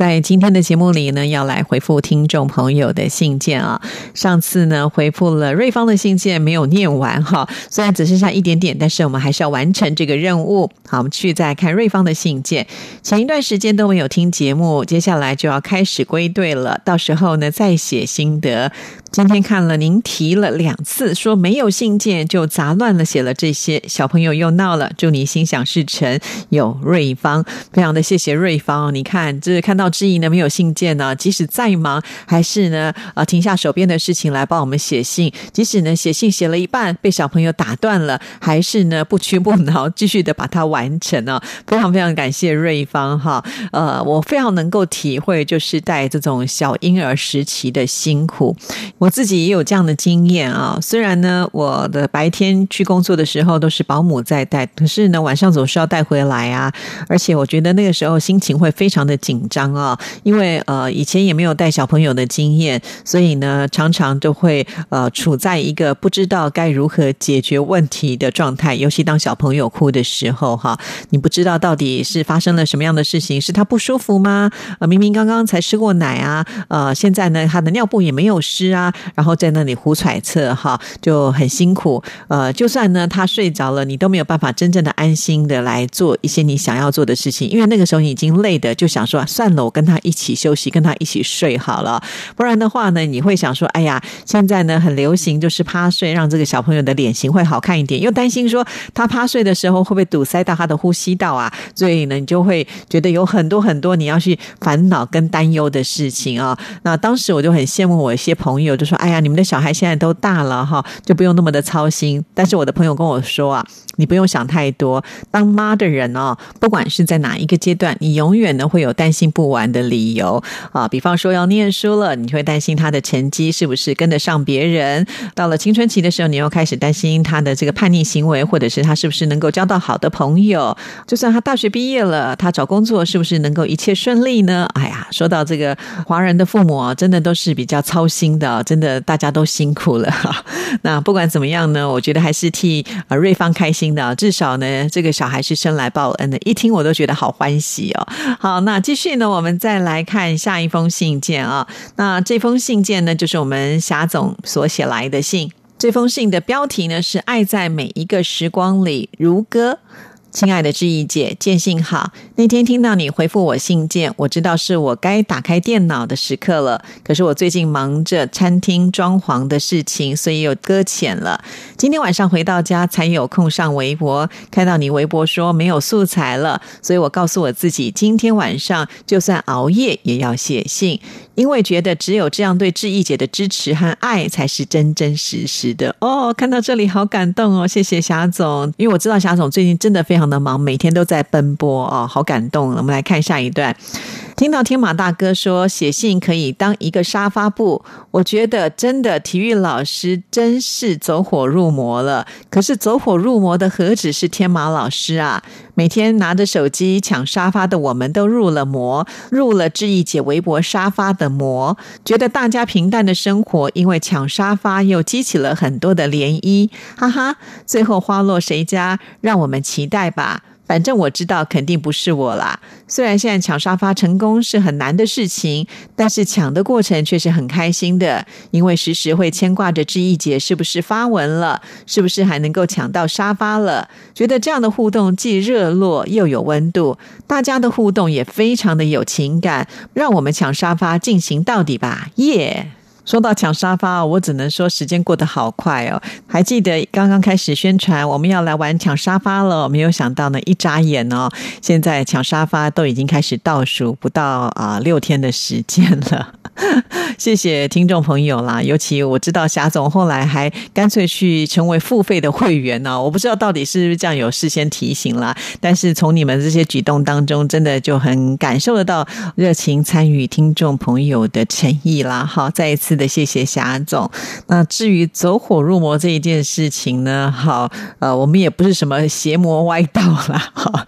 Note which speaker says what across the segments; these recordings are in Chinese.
Speaker 1: 在今天的节目里呢，要来回复听众朋友的信件啊。上次呢，回复了瑞芳的信件，没有念完哈，虽然只剩下一点点，但是我们还是要完成这个任务。好，我们去再看瑞芳的信件。前一段时间都没有听节目，接下来就要开始归队了，到时候呢再写心得。今天看了您提了两次，说没有信件就杂乱了，写了这些小朋友又闹了。祝你心想事成。有瑞芳，非常的谢谢瑞芳。你看，这是看到知意呢没有信件呢，即使再忙，还是呢啊停下手边的事情来帮我们写信。即使呢写信写了一半被小朋友打断了，还是呢不屈不挠，继续的把它完成啊。非常非常感谢瑞芳哈。呃，我非常能够体会，就是带这种小婴儿时期的辛苦。我自己也有这样的经验啊，虽然呢，我的白天去工作的时候都是保姆在带，可是呢，晚上总是要带回来啊。而且我觉得那个时候心情会非常的紧张啊，因为呃以前也没有带小朋友的经验，所以呢，常常都会呃处在一个不知道该如何解决问题的状态。尤其当小朋友哭的时候，哈，你不知道到底是发生了什么样的事情，是他不舒服吗？呃，明明刚刚才吃过奶啊，呃，现在呢，他的尿布也没有湿啊。然后在那里胡揣测哈，就很辛苦。呃，就算呢他睡着了，你都没有办法真正的安心的来做一些你想要做的事情，因为那个时候你已经累的，就想说算了，我跟他一起休息，跟他一起睡好了。不然的话呢，你会想说，哎呀，现在呢很流行就是趴睡，让这个小朋友的脸型会好看一点，又担心说他趴睡的时候会不会堵塞到他的呼吸道啊？所以呢，你就会觉得有很多很多你要去烦恼跟担忧的事情啊。那当时我就很羡慕我一些朋友，就说，哎呀，你们的小孩现在都大了哈，就不用那么的操心。但是我的朋友跟我说啊，你不用想太多。当妈的人哦，不管是在哪一个阶段，你永远呢会有担心不完的理由啊。比方说要念书了，你会担心他的成绩是不是跟得上别人；到了青春期的时候，你又开始担心他的这个叛逆行为，或者是他是不是能够交到好的朋友。就算他大学毕业了，他找工作是不是能够一切顺利呢？哎呀，说到这个华人的父母啊，真的都是比较操心的，真的。大家都辛苦了，那不管怎么样呢？我觉得还是替啊瑞芳开心的，至少呢，这个小孩是生来报恩的。一听我都觉得好欢喜哦。好，那继续呢，我们再来看下一封信件啊。那这封信件呢，就是我们霞总所写来的信。这封信的标题呢是“爱在每一个时光里如歌”。亲爱的志毅姐，见信好。那天听到你回复我信件，我知道是我该打开电脑的时刻了。可是我最近忙着餐厅装潢的事情，所以又搁浅了。今天晚上回到家才有空上微博，看到你微博说没有素材了，所以我告诉我自己，今天晚上就算熬夜也要写信。因为觉得只有这样对志毅姐的支持和爱才是真真实实的哦。看到这里好感动哦，谢谢霞总。因为我知道霞总最近真的非常常的忙，每天都在奔波哦，好感动。我们来看下一段。听到天马大哥说写信可以当一个沙发布，我觉得真的体育老师真是走火入魔了。可是走火入魔的何止是天马老师啊？每天拿着手机抢沙发的我们都入了魔，入了志毅姐微博沙发的魔。觉得大家平淡的生活因为抢沙发又激起了很多的涟漪，哈哈。最后花落谁家？让我们期待吧。反正我知道肯定不是我啦。虽然现在抢沙发成功是很难的事情，但是抢的过程却是很开心的，因为时时会牵挂着志毅姐是不是发文了，是不是还能够抢到沙发了。觉得这样的互动既热络又有温度，大家的互动也非常的有情感，让我们抢沙发进行到底吧，耶！说到抢沙发，我只能说时间过得好快哦。还记得刚刚开始宣传我们要来玩抢沙发了，没有想到呢，一眨眼哦，现在抢沙发都已经开始倒数不到啊 六天的时间了。谢谢听众朋友啦，尤其我知道霞总后来还干脆去成为付费的会员呢。我不知道到底是不是这样有事先提醒啦，但是从你们这些举动当中，真的就很感受得到热情参与听众朋友的诚意啦。好，再一次。次的谢谢霞总。那至于走火入魔这一件事情呢，好，呃，我们也不是什么邪魔歪道啦，哈。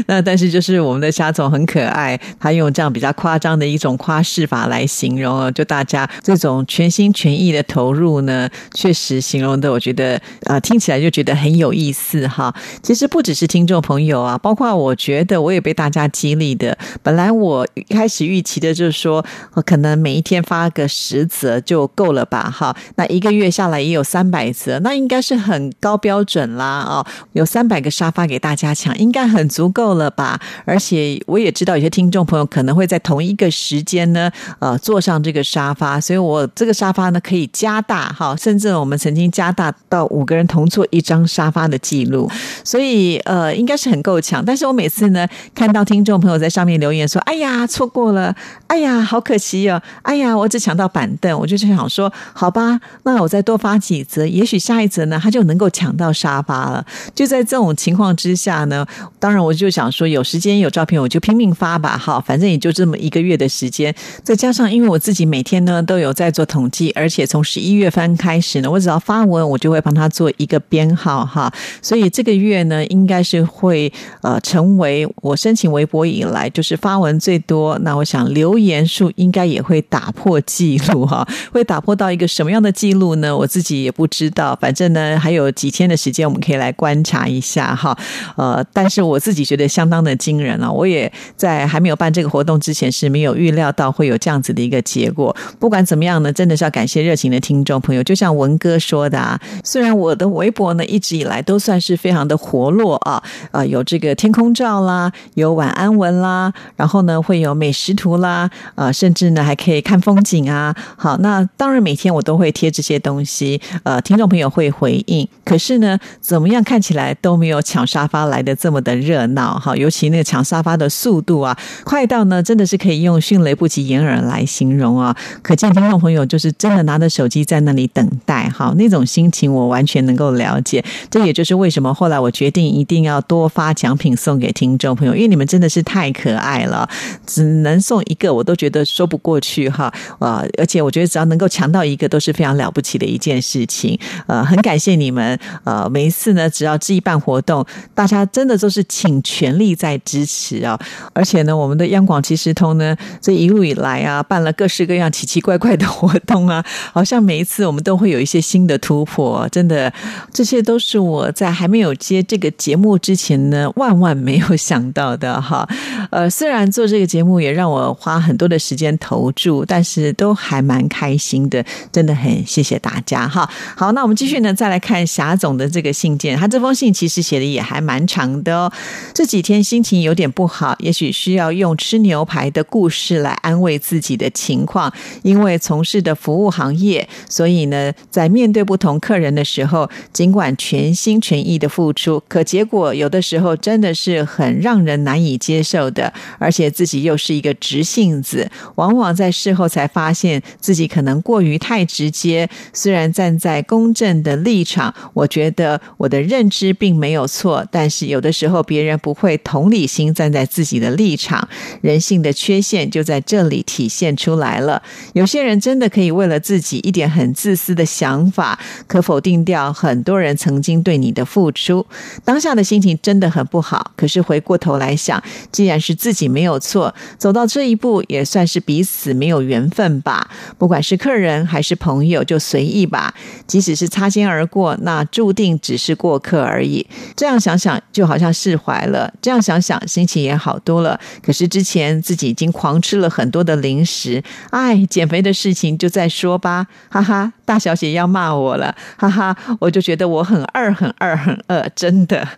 Speaker 1: 那但是就是我们的虾总很可爱，他用这样比较夸张的一种夸饰法来形容，就大家这种全心全意的投入呢，确实形容的，我觉得啊，听起来就觉得很有意思哈。其实不只是听众朋友啊，包括我觉得我也被大家激励的。本来我一开始预期的就是说，我可能每一天发个十则就够了吧，哈。那一个月下来也有三百则，那应该是很高标准啦啊，有三百个沙发给大家抢，应该很足够。够了吧？而且我也知道有些听众朋友可能会在同一个时间呢，呃，坐上这个沙发，所以我这个沙发呢可以加大哈，甚至我们曾经加大到五个人同坐一张沙发的记录，所以呃，应该是很够抢。但是我每次呢看到听众朋友在上面留言说：“哎呀，错过了，哎呀，好可惜哦，哎呀，我只抢到板凳。”我就想说，好吧，那我再多发几则，也许下一则呢他就能够抢到沙发了。就在这种情况之下呢，当然我就。想说有时间有照片我就拼命发吧，哈，反正也就这么一个月的时间，再加上因为我自己每天呢都有在做统计，而且从十一月份开始呢，我只要发文我就会帮他做一个编号，哈，所以这个月呢应该是会呃成为我申请微博以来就是发文最多，那我想留言数应该也会打破记录，哈，会打破到一个什么样的记录呢？我自己也不知道，反正呢还有几天的时间我们可以来观察一下，哈，呃，但是我自己觉得。相当的惊人啊！我也在还没有办这个活动之前是没有预料到会有这样子的一个结果。不管怎么样呢，真的是要感谢热情的听众朋友。就像文哥说的啊，虽然我的微博呢一直以来都算是非常的活络啊，啊有这个天空照啦，有晚安文啦，然后呢会有美食图啦，啊甚至呢还可以看风景啊。好，那当然每天我都会贴这些东西，呃，听众朋友会回应。可是呢，怎么样看起来都没有抢沙发来的这么的热闹。好，尤其那个抢沙发的速度啊，快到呢，真的是可以用迅雷不及掩耳来形容啊！可见听众朋友就是真的拿着手机在那里等待，哈，那种心情我完全能够了解。这也就是为什么后来我决定一定要多发奖品送给听众朋友，因为你们真的是太可爱了，只能送一个我都觉得说不过去哈呃！而且我觉得只要能够抢到一个都是非常了不起的一件事情，呃，很感谢你们，呃，每一次呢，只要这一办活动，大家真的都是请全。力在支持啊！而且呢，我们的央广即时通呢，这一路以来啊，办了各式各样奇奇怪怪的活动啊，好像每一次我们都会有一些新的突破。真的，这些都是我在还没有接这个节目之前呢，万万没有想到的哈。呃，虽然做这个节目也让我花很多的时间投注，但是都还蛮开心的。真的很谢谢大家哈。好，那我们继续呢，再来看霞总的这个信件。他这封信其实写的也还蛮长的哦。这几天心情有点不好，也许需要用吃牛排的故事来安慰自己的情况。因为从事的服务行业，所以呢，在面对不同客人的时候，尽管全心全意的付出，可结果有的时候真的是很让人难以接受的。而且自己又是一个直性子，往往在事后才发现自己可能过于太直接。虽然站在公正的立场，我觉得我的认知并没有错，但是有的时候别人不会。同理心站在自己的立场，人性的缺陷就在这里体现出来了。有些人真的可以为了自己一点很自私的想法，可否定掉很多人曾经对你的付出。当下的心情真的很不好，可是回过头来想，既然是自己没有错，走到这一步也算是彼此没有缘分吧。不管是客人还是朋友，就随意吧。即使是擦肩而过，那注定只是过客而已。这样想想，就好像释怀了。这样想想，心情也好多了。可是之前自己已经狂吃了很多的零食，哎，减肥的事情就再说吧，哈哈。大小姐要骂我了，哈哈，我就觉得我很二，很二，很二，真的。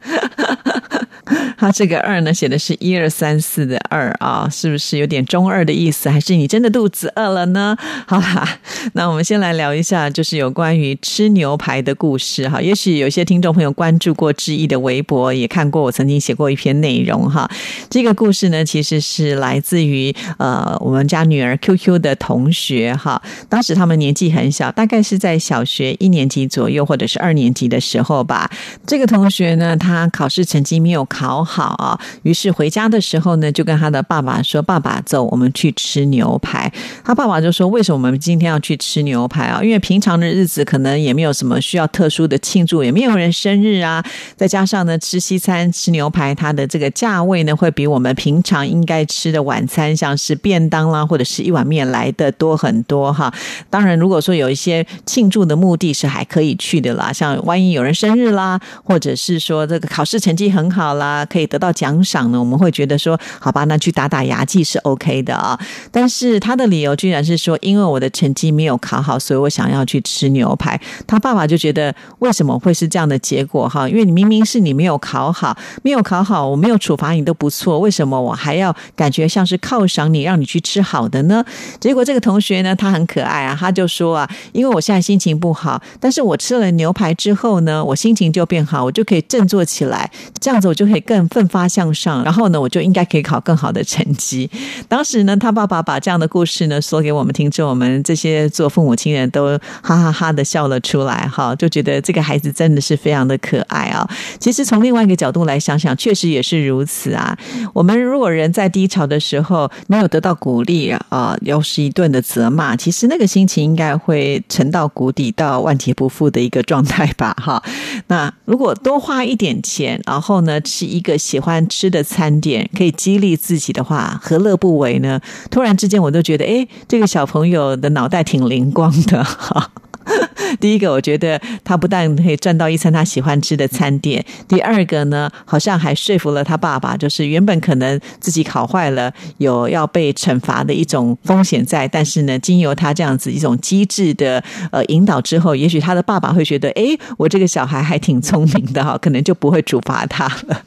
Speaker 1: 他这个二呢，写的是一二三四的二啊，是不是有点中二的意思？还是你真的肚子饿了呢？好啦，那我们先来聊一下，就是有关于吃牛排的故事哈。也许有些听众朋友关注过志毅的微博，也看过我曾经写过一篇内容哈。这个故事呢，其实是来自于呃我们家女儿 QQ 的同学哈。当时他们年纪很小，大概是在小学一年级左右，或者是二年级的时候吧。这个同学呢，他考试成绩没有考好。好啊。于是回家的时候呢，就跟他的爸爸说：“爸爸，走，我们去吃牛排。”他爸爸就说：“为什么我们今天要去吃牛排啊？因为平常的日子可能也没有什么需要特殊的庆祝，也没有人生日啊。再加上呢，吃西餐吃牛排，它的这个价位呢，会比我们平常应该吃的晚餐，像是便当啦，或者是一碗面来的多很多哈。当然，如果说有一些庆祝的目的是还可以去的啦，像万一有人生日啦，或者是说这个考试成绩很好啦，可以得到奖赏呢，我们会觉得说，好吧，那去打打牙祭是 OK 的啊。但是他的理由居然是说，因为我的成绩没有考好，所以我想要去吃牛排。他爸爸就觉得，为什么会是这样的结果哈？因为你明明是你没有考好，没有考好，我没有处罚你都不错，为什么我还要感觉像是犒赏你，让你去吃好的呢？结果这个同学呢，他很可爱啊，他就说啊，因为我现在心情不好，但是我吃了牛排之后呢，我心情就变好，我就可以振作起来，这样子我就可以更奋发向上，然后呢，我就应该可以考更好的成绩。当时呢，他爸爸把这样的故事呢说给我们听，之后我们这些做父母亲人都哈哈哈的笑了出来，哈，就觉得这个孩子真的是非常的可爱啊。其实从另外一个角度来想想，确实也是如此啊。我们如果人在低潮的时候没有得到鼓励啊，又是一顿的责骂，其实那个心情应该会沉到谷底，到万劫不复的一个状态吧，哈。那如果多花一点钱，然后呢吃一个喜欢吃的餐点，可以激励自己的话，何乐不为呢？突然之间，我都觉得，哎，这个小朋友的脑袋挺灵光的，哈。第一个，我觉得他不但可以赚到一餐他喜欢吃的餐点，第二个呢，好像还说服了他爸爸，就是原本可能自己考坏了，有要被惩罚的一种风险在，但是呢，经由他这样子一种机智的呃引导之后，也许他的爸爸会觉得，哎，我这个小孩还挺聪明的哈，可能就不会处罚他了。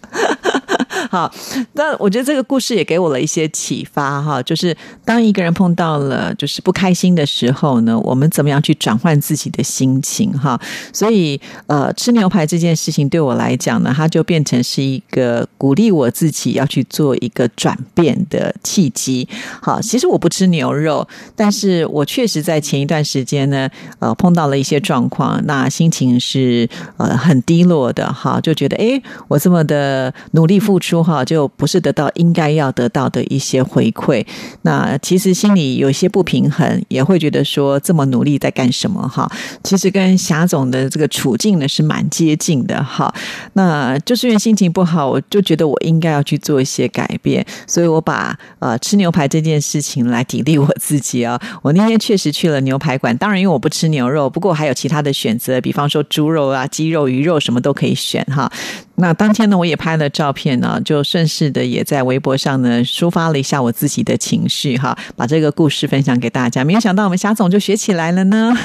Speaker 1: 好，那我觉得这个故事也给我了一些启发哈，就是当一个人碰到了就是不开心的时候呢，我们怎么样去转换自己的心情哈？所以呃，吃牛排这件事情对我来讲呢，它就变成是一个鼓励我自己要去做一个转变的契机。好，其实我不吃牛肉，但是我确实在前一段时间呢，呃，碰到了一些状况，那心情是呃很低落的哈，就觉得哎，我这么的努力付出。哈，就不是得到应该要得到的一些回馈。那其实心里有些不平衡，也会觉得说这么努力在干什么哈？其实跟霞总的这个处境呢是蛮接近的哈。那就是因为心情不好，我就觉得我应该要去做一些改变，所以我把呃吃牛排这件事情来砥砺我自己啊。我那天确实去了牛排馆，当然因为我不吃牛肉，不过还有其他的选择，比方说猪肉啊、鸡肉、鱼肉什么都可以选哈。那当天呢，我也拍了照片呢，就顺势的也在微博上呢抒发了一下我自己的情绪哈，把这个故事分享给大家。没有想到我们霞总就学起来了呢。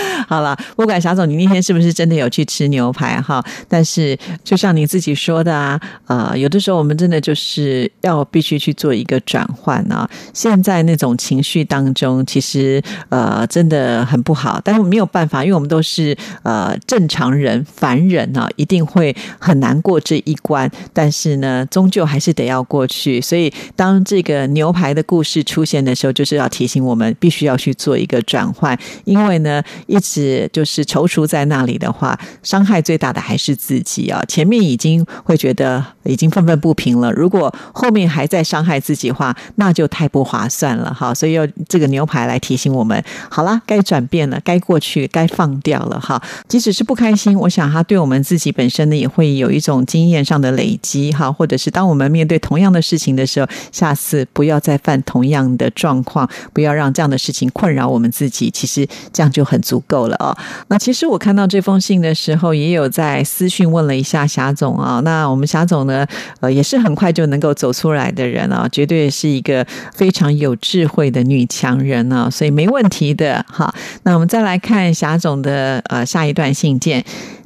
Speaker 1: 好了，不管霞总你那天是不是真的有去吃牛排哈，但是就像你自己说的啊，呃，有的时候我们真的就是要必须去做一个转换啊。现在那种情绪当中，其实呃真的很不好，但是没有办法，因为我们都是呃正常人、凡人啊，一定会。很难过这一关，但是呢，终究还是得要过去。所以，当这个牛排的故事出现的时候，就是要提醒我们，必须要去做一个转换。因为呢，一直就是踌躇在那里的话，伤害最大的还是自己啊。前面已经会觉得已经愤愤不平了，如果后面还在伤害自己的话，那就太不划算了哈。所以，要这个牛排来提醒我们，好了，该转变了，该过去，该放掉了哈。即使是不开心，我想他对我们自己本身呢，也会。会有一种经验上的累积，哈，或者是当我们面对同样的事情的时候，下次不要再犯同样的状况，不要让这样的事情困扰我们自己。其实这样就很足足够了哦。那其实我看到这封信的时候，也有在私讯问了一下霞总啊。那我们霞总呢，呃，也是很快就能够走出来的人啊，绝对是一个非常有智慧的女强人啊，所以没问题的。哈，那我们再来看霞总的呃下一段信件。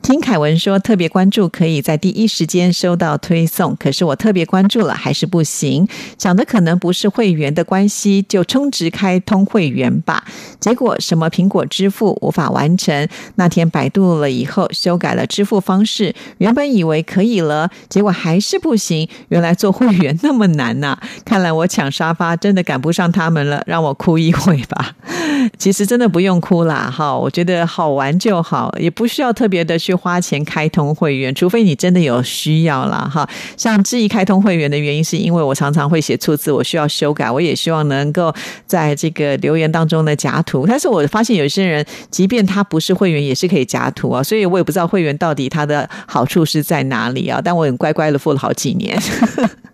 Speaker 1: 听凯文说，特别关注可以在第一时间收到推送，可是我特别关注了还是不行。想的可能不是会员的关系，就充值开通会员吧。结果什么苹果支付无法完成。那天百度了以后，修改了支付方式，原本以为可以了，结果还是不行。原来做会员那么难呐！看来我抢沙发真的赶不上他们了，让我哭一会吧。其实真的不用哭啦，哈，我觉得好玩就好，也不需要特别的去。花钱开通会员，除非你真的有需要啦哈。像质疑开通会员的原因，是因为我常常会写错字，我需要修改，我也希望能够在这个留言当中呢夹图。但是我发现有些人，即便他不是会员，也是可以夹图啊，所以我也不知道会员到底它的好处是在哪里啊。但我很乖乖的付了好几年。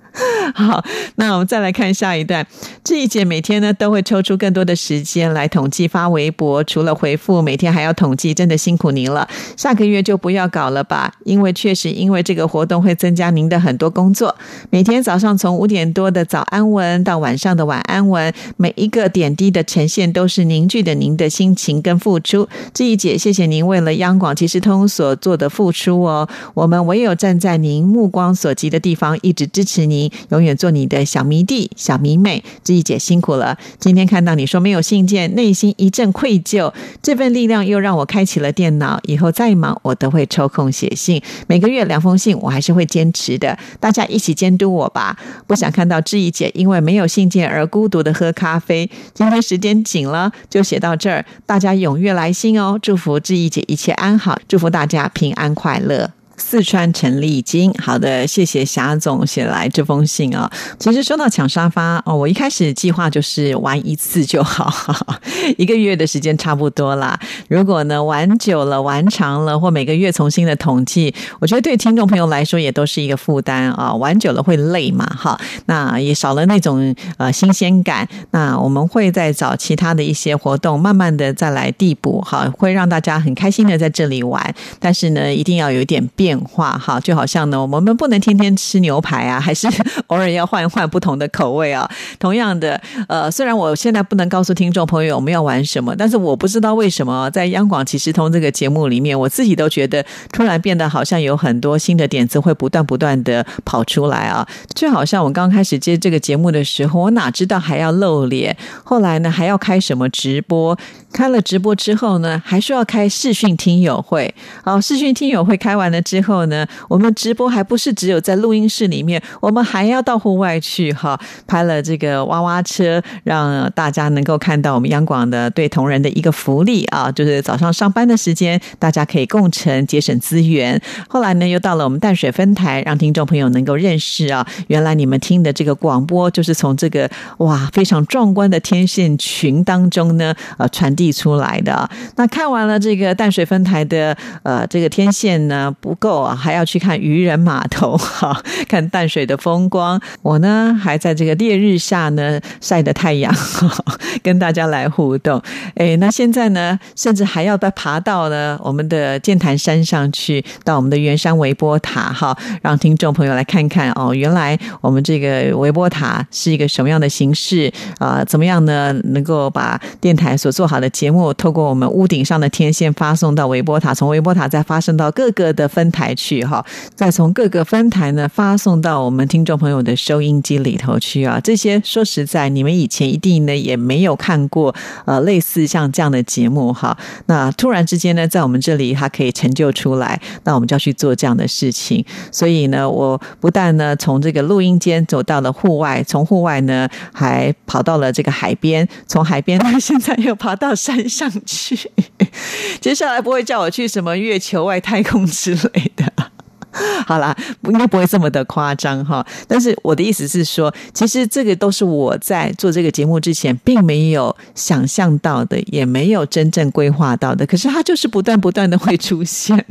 Speaker 1: 好，那我们再来看下一段。这一节每天呢都会抽出更多的时间来统计发微博，除了回复，每天还要统计，真的辛苦您了。下个月就不要搞了吧，因为确实因为这个活动会增加您的很多工作。每天早上从五点多的早安文到晚上的晚安文，每一个点滴的呈现都是凝聚的您的心情跟付出。这一节谢谢您为了央广即时通所做的付出哦，我们唯有站在您目光所及的地方，一直支持您。永远做你的小迷弟、小迷妹，志毅姐辛苦了。今天看到你说没有信件，内心一阵愧疚。这份力量又让我开启了电脑，以后再忙我都会抽空写信。每个月两封信，我还是会坚持的。大家一起监督我吧。不想看到志毅姐因为没有信件而孤独的喝咖啡。今天时间紧了，就写到这儿。大家踊跃来信哦，祝福志毅姐一切安好，祝福大家平安快乐。四川陈丽金，好的，谢谢霞总写来这封信啊。其实说到抢沙发哦，我一开始计划就是玩一次就好，一个月的时间差不多啦。如果呢玩久了、玩长了，或每个月重新的统计，我觉得对听众朋友来说也都是一个负担啊。玩久了会累嘛，哈，那也少了那种呃新鲜感。那我们会再找其他的一些活动，慢慢的再来递补，哈，会让大家很开心的在这里玩。但是呢，一定要有一点变。化哈，就好像呢，我们不能天天吃牛排啊，还是偶尔要换一换不同的口味啊。同样的，呃，虽然我现在不能告诉听众朋友我们要玩什么，但是我不知道为什么在央广骑士通这个节目里面，我自己都觉得突然变得好像有很多新的点子会不断不断的跑出来啊。就好像我刚开始接这个节目的时候，我哪知道还要露脸，后来呢还要开什么直播。开了直播之后呢，还需要开视讯听友会。好，视讯听友会开完了之后呢，我们直播还不是只有在录音室里面，我们还要到户外去哈，拍了这个娃娃车，让大家能够看到我们央广的对同仁的一个福利啊，就是早上上班的时间，大家可以共乘，节省资源。后来呢，又到了我们淡水分台，让听众朋友能够认识啊，原来你们听的这个广播，就是从这个哇非常壮观的天线群当中呢，呃传递。递出来的那看完了这个淡水分台的呃这个天线呢不够啊，还要去看渔人码头 哈，看淡水的风光。我呢还在这个烈日下呢晒的太阳，跟大家来互动。哎，那现在呢，甚至还要再爬到呢我们的剑潭山上去，到我们的圆山微波塔哈，让听众朋友来看看哦，原来我们这个微波塔是一个什么样的形式啊？怎么样呢？能够把电台所做好的。节目透过我们屋顶上的天线发送到微波塔，从微波塔再发送到各个的分台去哈，再从各个分台呢发送到我们听众朋友的收音机里头去啊。这些说实在，你们以前一定呢也没有看过呃类似像这样的节目哈。那突然之间呢，在我们这里它可以成就出来，那我们就要去做这样的事情。所以呢，我不但呢从这个录音间走到了户外，从户外呢还跑到了这个海边，从海边呢 现在又跑到。山上去，接下来不会叫我去什么月球外太空之类的。好啦，应该不会这么的夸张哈。但是我的意思是说，其实这个都是我在做这个节目之前并没有想象到的，也没有真正规划到的。可是它就是不断不断的会出现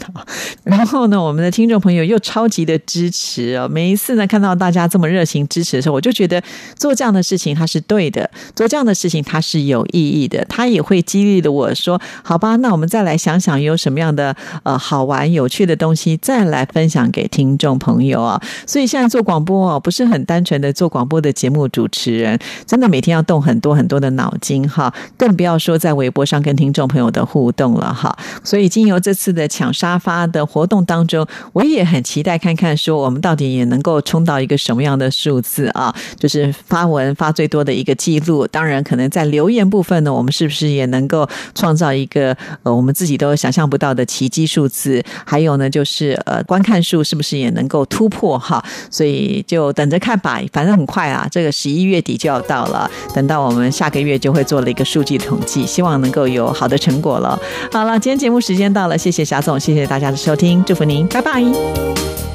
Speaker 1: 然后呢，我们的听众朋友又超级的支持哦。每一次呢，看到大家这么热情支持的时候，我就觉得做这样的事情它是对的，做这样的事情它是有意义的。它也会激励的我说：“好吧，那我们再来想想有什么样的呃好玩有趣的东西，再来分。”讲给听众朋友啊，所以现在做广播哦，不是很单纯的做广播的节目主持人，真的每天要动很多很多的脑筋哈，更不要说在微博上跟听众朋友的互动了哈。所以经由这次的抢沙发的活动当中，我也很期待看看说我们到底也能够冲到一个什么样的数字啊，就是发文发最多的一个记录。当然，可能在留言部分呢，我们是不是也能够创造一个呃我们自己都想象不到的奇迹数字？还有呢，就是呃观看。数是不是也能够突破哈？所以就等着看吧，反正很快啊，这个十一月底就要到了，等到我们下个月就会做了一个数据统计，希望能够有好的成果了。好了，今天节目时间到了，谢谢霞总，谢谢大家的收听，祝福您，拜拜。